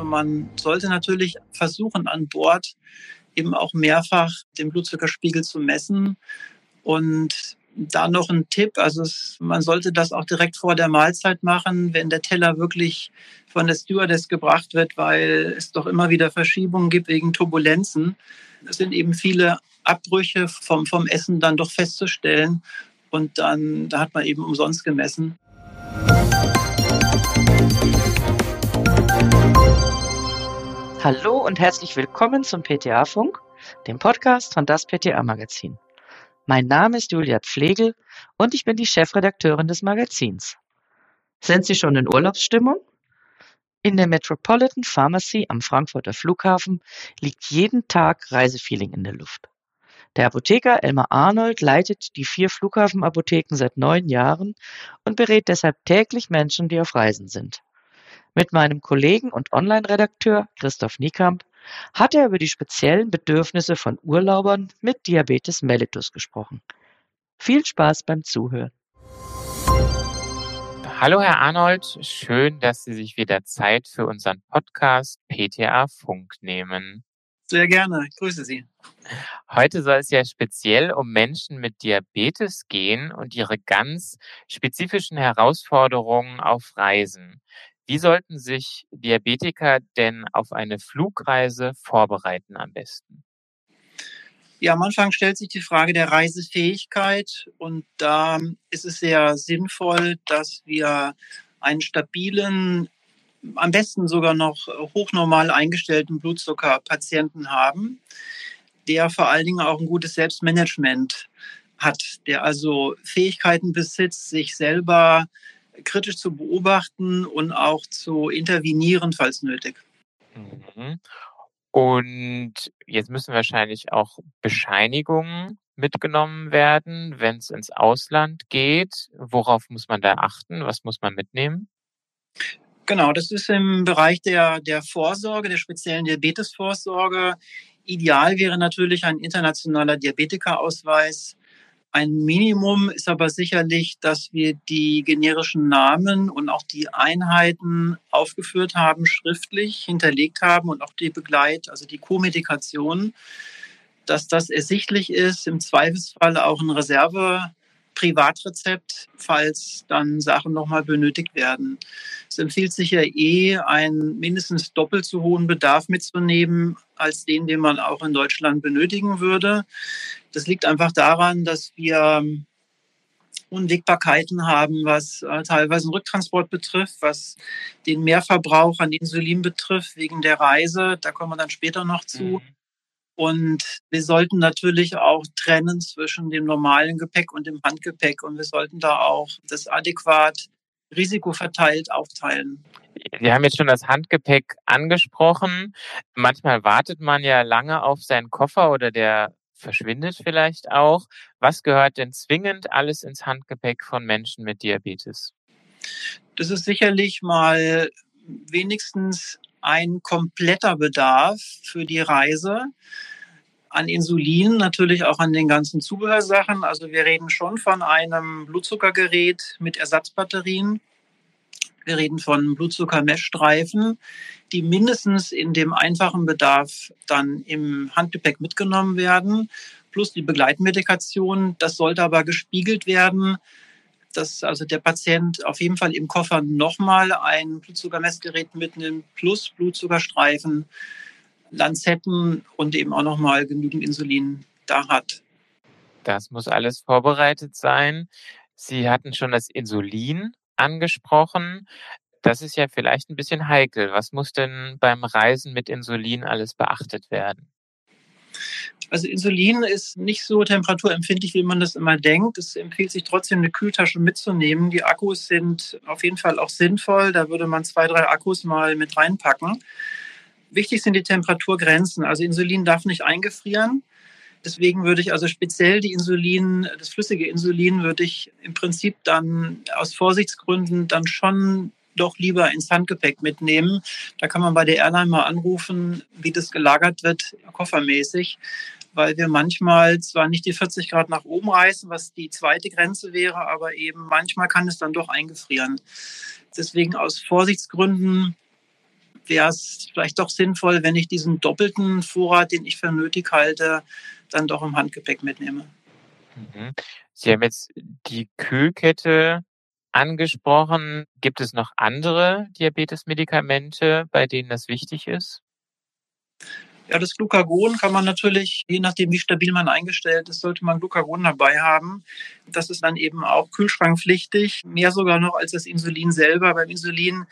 Also man sollte natürlich versuchen, an Bord eben auch mehrfach den Blutzuckerspiegel zu messen. Und da noch ein Tipp, also es, man sollte das auch direkt vor der Mahlzeit machen, wenn der Teller wirklich von der Stewardess gebracht wird, weil es doch immer wieder Verschiebungen gibt wegen Turbulenzen. Es sind eben viele Abbrüche vom, vom Essen dann doch festzustellen und dann da hat man eben umsonst gemessen. Hallo und herzlich willkommen zum PTA-Funk, dem Podcast von das PTA-Magazin. Mein Name ist Julia Pflegel und ich bin die Chefredakteurin des Magazins. Sind Sie schon in Urlaubsstimmung? In der Metropolitan Pharmacy am Frankfurter Flughafen liegt jeden Tag Reisefeeling in der Luft. Der Apotheker Elmar Arnold leitet die vier Flughafenapotheken seit neun Jahren und berät deshalb täglich Menschen, die auf Reisen sind. Mit meinem Kollegen und Online-Redakteur Christoph Niekamp hat er über die speziellen Bedürfnisse von Urlaubern mit Diabetes mellitus gesprochen. Viel Spaß beim Zuhören. Hallo Herr Arnold, schön, dass Sie sich wieder Zeit für unseren Podcast PTA Funk nehmen. Sehr gerne, ich grüße Sie. Heute soll es ja speziell um Menschen mit Diabetes gehen und ihre ganz spezifischen Herausforderungen auf Reisen. Wie sollten sich Diabetiker denn auf eine Flugreise vorbereiten am besten? Ja, am Anfang stellt sich die Frage der Reisefähigkeit und da ist es sehr sinnvoll, dass wir einen stabilen, am besten sogar noch hochnormal eingestellten Blutzuckerpatienten haben, der vor allen Dingen auch ein gutes Selbstmanagement hat, der also Fähigkeiten besitzt, sich selber kritisch zu beobachten und auch zu intervenieren, falls nötig. Mhm. Und jetzt müssen wahrscheinlich auch Bescheinigungen mitgenommen werden, wenn es ins Ausland geht. Worauf muss man da achten? Was muss man mitnehmen? Genau, das ist im Bereich der, der Vorsorge, der speziellen Diabetesvorsorge. Ideal wäre natürlich ein internationaler Diabetikerausweis ein Minimum ist aber sicherlich, dass wir die generischen Namen und auch die Einheiten aufgeführt haben, schriftlich hinterlegt haben und auch die Begleit, also die Co-Medikation, dass das ersichtlich ist, im Zweifelsfall auch ein Reserve Privatrezept, falls dann Sachen nochmal benötigt werden. Es empfiehlt sich ja eh, einen mindestens doppelt so hohen Bedarf mitzunehmen, als den, den man auch in Deutschland benötigen würde. Das liegt einfach daran, dass wir Unwägbarkeiten haben, was äh, teilweise den Rücktransport betrifft, was den Mehrverbrauch an Insulin betrifft wegen der Reise. Da kommen wir dann später noch zu. Mhm. Und wir sollten natürlich auch trennen zwischen dem normalen Gepäck und dem Handgepäck. Und wir sollten da auch das adäquat risikoverteilt aufteilen. Sie haben jetzt schon das Handgepäck angesprochen. Manchmal wartet man ja lange auf seinen Koffer oder der verschwindet vielleicht auch. Was gehört denn zwingend alles ins Handgepäck von Menschen mit Diabetes? Das ist sicherlich mal wenigstens ein kompletter Bedarf für die Reise an Insulin, natürlich auch an den ganzen Zubehörsachen. Also wir reden schon von einem Blutzuckergerät mit Ersatzbatterien. Wir reden von Blutzuckermessstreifen, die mindestens in dem einfachen Bedarf dann im Handgepäck mitgenommen werden, plus die Begleitmedikation. Das sollte aber gespiegelt werden, dass also der Patient auf jeden Fall im Koffer nochmal ein Blutzuckermessgerät mitnimmt, plus Blutzuckerstreifen Lanzetten und eben auch nochmal genügend Insulin da hat. Das muss alles vorbereitet sein. Sie hatten schon das Insulin angesprochen. Das ist ja vielleicht ein bisschen heikel. Was muss denn beim Reisen mit Insulin alles beachtet werden? Also Insulin ist nicht so temperaturempfindlich, wie man das immer denkt. Es empfiehlt sich trotzdem, eine Kühltasche mitzunehmen. Die Akkus sind auf jeden Fall auch sinnvoll. Da würde man zwei, drei Akkus mal mit reinpacken. Wichtig sind die Temperaturgrenzen. Also Insulin darf nicht eingefrieren. Deswegen würde ich also speziell die Insulin, das flüssige Insulin würde ich im Prinzip dann aus Vorsichtsgründen dann schon doch lieber ins Handgepäck mitnehmen. Da kann man bei der Airline mal anrufen, wie das gelagert wird, koffermäßig, weil wir manchmal zwar nicht die 40 Grad nach oben reißen, was die zweite Grenze wäre, aber eben manchmal kann es dann doch eingefrieren. Deswegen aus Vorsichtsgründen wäre es vielleicht doch sinnvoll, wenn ich diesen doppelten Vorrat, den ich für nötig halte, dann doch im Handgepäck mitnehme. Mhm. Sie haben jetzt die Kühlkette angesprochen. Gibt es noch andere Diabetesmedikamente, bei denen das wichtig ist? Ja, das Glucagon kann man natürlich, je nachdem, wie stabil man eingestellt ist, sollte man Glucagon dabei haben. Das ist dann eben auch kühlschrankpflichtig, mehr sogar noch als das Insulin selber. Beim Insulin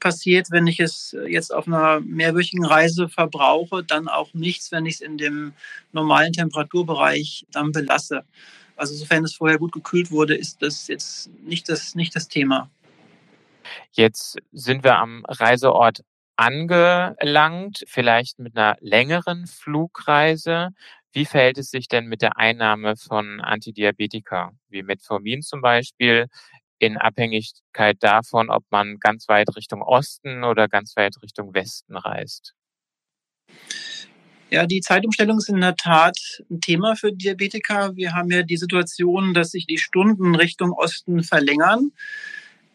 passiert, wenn ich es jetzt auf einer mehrwöchigen Reise verbrauche, dann auch nichts, wenn ich es in dem normalen Temperaturbereich dann belasse. Also sofern es vorher gut gekühlt wurde, ist das jetzt nicht das, nicht das Thema. Jetzt sind wir am Reiseort angelangt, vielleicht mit einer längeren Flugreise. Wie verhält es sich denn mit der Einnahme von Antidiabetika, wie Metformin zum Beispiel, in Abhängigkeit davon, ob man ganz weit Richtung Osten oder ganz weit Richtung Westen reist? Ja, die Zeitumstellung ist in der Tat ein Thema für Diabetiker. Wir haben ja die Situation, dass sich die Stunden Richtung Osten verlängern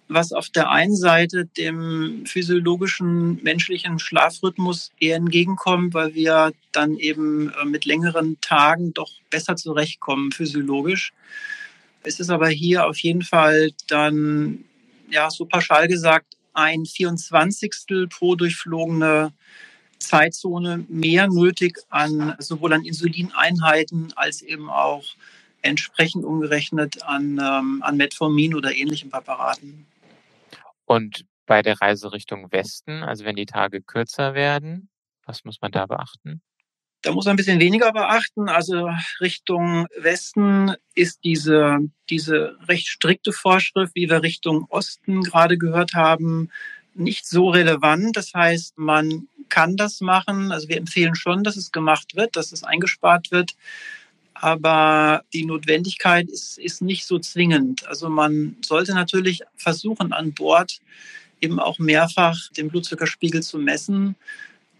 was auf der einen Seite dem physiologischen menschlichen Schlafrhythmus eher entgegenkommt, weil wir dann eben äh, mit längeren Tagen doch besser zurechtkommen physiologisch. Es ist aber hier auf jeden Fall dann, ja, so pauschal gesagt, ein 24. pro durchflogene Zeitzone mehr nötig an sowohl an Insulineinheiten als eben auch entsprechend umgerechnet an, ähm, an Metformin oder ähnlichen Präparaten. Und bei der Reise Richtung Westen, also wenn die Tage kürzer werden, was muss man da beachten? Da muss man ein bisschen weniger beachten. Also Richtung Westen ist diese, diese recht strikte Vorschrift, wie wir Richtung Osten gerade gehört haben, nicht so relevant. Das heißt, man kann das machen. Also wir empfehlen schon, dass es gemacht wird, dass es eingespart wird. Aber die Notwendigkeit ist, ist nicht so zwingend. Also man sollte natürlich versuchen, an Bord eben auch mehrfach den Blutzuckerspiegel zu messen.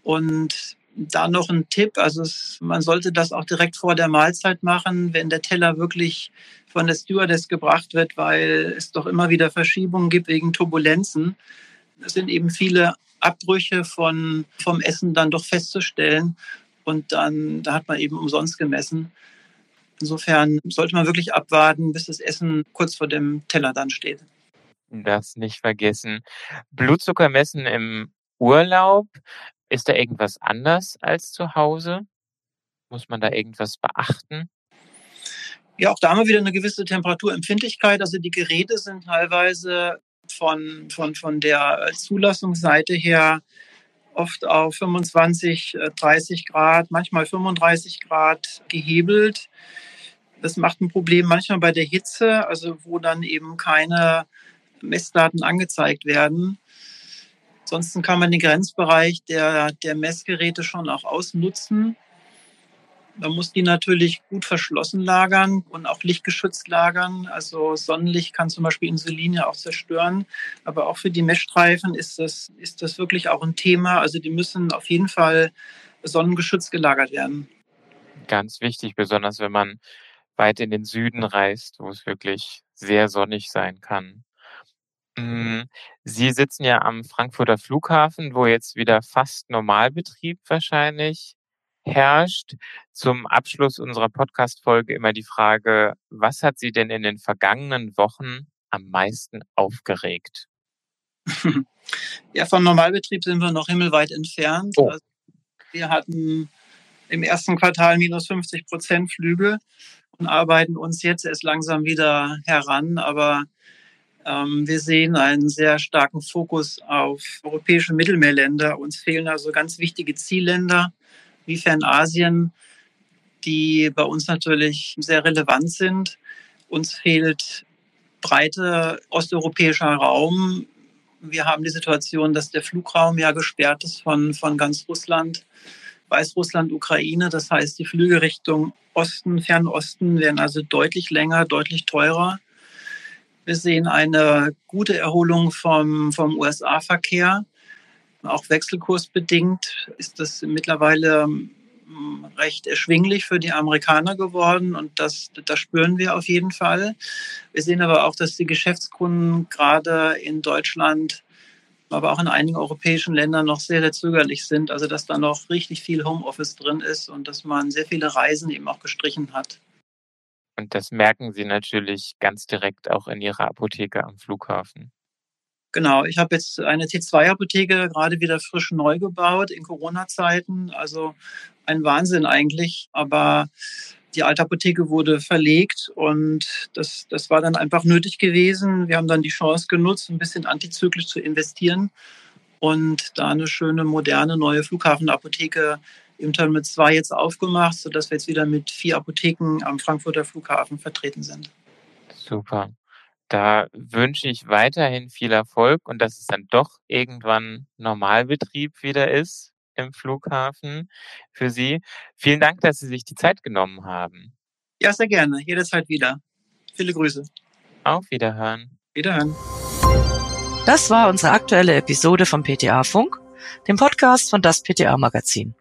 Und da noch ein Tipp, also es, man sollte das auch direkt vor der Mahlzeit machen, wenn der Teller wirklich von der Stewardess gebracht wird, weil es doch immer wieder Verschiebungen gibt wegen Turbulenzen. Es sind eben viele Abbrüche von, vom Essen dann doch festzustellen. Und dann, da hat man eben umsonst gemessen. Insofern sollte man wirklich abwarten, bis das Essen kurz vor dem Teller dann steht. Das nicht vergessen. Blutzucker messen im Urlaub. Ist da irgendwas anders als zu Hause? Muss man da irgendwas beachten? Ja, auch da haben wir wieder eine gewisse Temperaturempfindlichkeit. Also die Geräte sind teilweise von, von, von der Zulassungsseite her oft auf 25, 30 äh, Grad, manchmal 35 Grad gehebelt. Das macht ein Problem manchmal bei der Hitze, also wo dann eben keine Messdaten angezeigt werden. Ansonsten kann man den Grenzbereich der, der Messgeräte schon auch ausnutzen. Man muss die natürlich gut verschlossen lagern und auch lichtgeschützt lagern. Also Sonnenlicht kann zum Beispiel Insulin ja auch zerstören. Aber auch für die Messstreifen ist das, ist das wirklich auch ein Thema. Also die müssen auf jeden Fall sonnengeschützt gelagert werden. Ganz wichtig, besonders wenn man weit in den Süden reist, wo es wirklich sehr sonnig sein kann. Hm, Sie sitzen ja am Frankfurter Flughafen, wo jetzt wieder fast Normalbetrieb wahrscheinlich herrscht. Zum Abschluss unserer Podcast-Folge immer die Frage, was hat Sie denn in den vergangenen Wochen am meisten aufgeregt? Ja, vom Normalbetrieb sind wir noch himmelweit entfernt. Oh. Also wir hatten im ersten Quartal minus 50 Prozent Flüge und arbeiten uns jetzt erst langsam wieder heran. Aber ähm, wir sehen einen sehr starken Fokus auf europäische Mittelmeerländer. Uns fehlen also ganz wichtige Zielländer wie Fernasien, die bei uns natürlich sehr relevant sind. Uns fehlt breite osteuropäischer Raum. Wir haben die Situation, dass der Flugraum ja gesperrt ist von, von ganz Russland. Weißrussland, Ukraine. Das heißt, die Flüge Richtung Osten, Fernosten werden also deutlich länger, deutlich teurer. Wir sehen eine gute Erholung vom, vom USA-Verkehr. Auch wechselkursbedingt ist das mittlerweile hm, recht erschwinglich für die Amerikaner geworden und das, das spüren wir auf jeden Fall. Wir sehen aber auch, dass die Geschäftskunden gerade in Deutschland aber auch in einigen europäischen Ländern noch sehr, sehr zögerlich sind. Also dass da noch richtig viel Homeoffice drin ist und dass man sehr viele Reisen eben auch gestrichen hat. Und das merken Sie natürlich ganz direkt auch in Ihrer Apotheke am Flughafen. Genau, ich habe jetzt eine T2-Apotheke gerade wieder frisch neu gebaut in Corona-Zeiten. Also ein Wahnsinn eigentlich. Aber die alte Apotheke wurde verlegt und das, das war dann einfach nötig gewesen. Wir haben dann die Chance genutzt, ein bisschen antizyklisch zu investieren und da eine schöne, moderne, neue Flughafenapotheke im Terminal 2 jetzt aufgemacht, sodass wir jetzt wieder mit vier Apotheken am Frankfurter Flughafen vertreten sind. Super. Da wünsche ich weiterhin viel Erfolg und dass es dann doch irgendwann Normalbetrieb wieder ist im Flughafen für Sie. Vielen Dank, dass Sie sich die Zeit genommen haben. Ja, sehr gerne. Jederzeit wieder. Viele Grüße. Auf Wiederhören. Wiederhören. Das war unsere aktuelle Episode vom PTA Funk, dem Podcast von das PTA Magazin.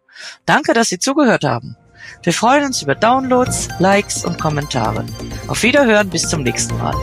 Danke, dass Sie zugehört haben. Wir freuen uns über Downloads, Likes und Kommentare. Auf Wiederhören bis zum nächsten Mal.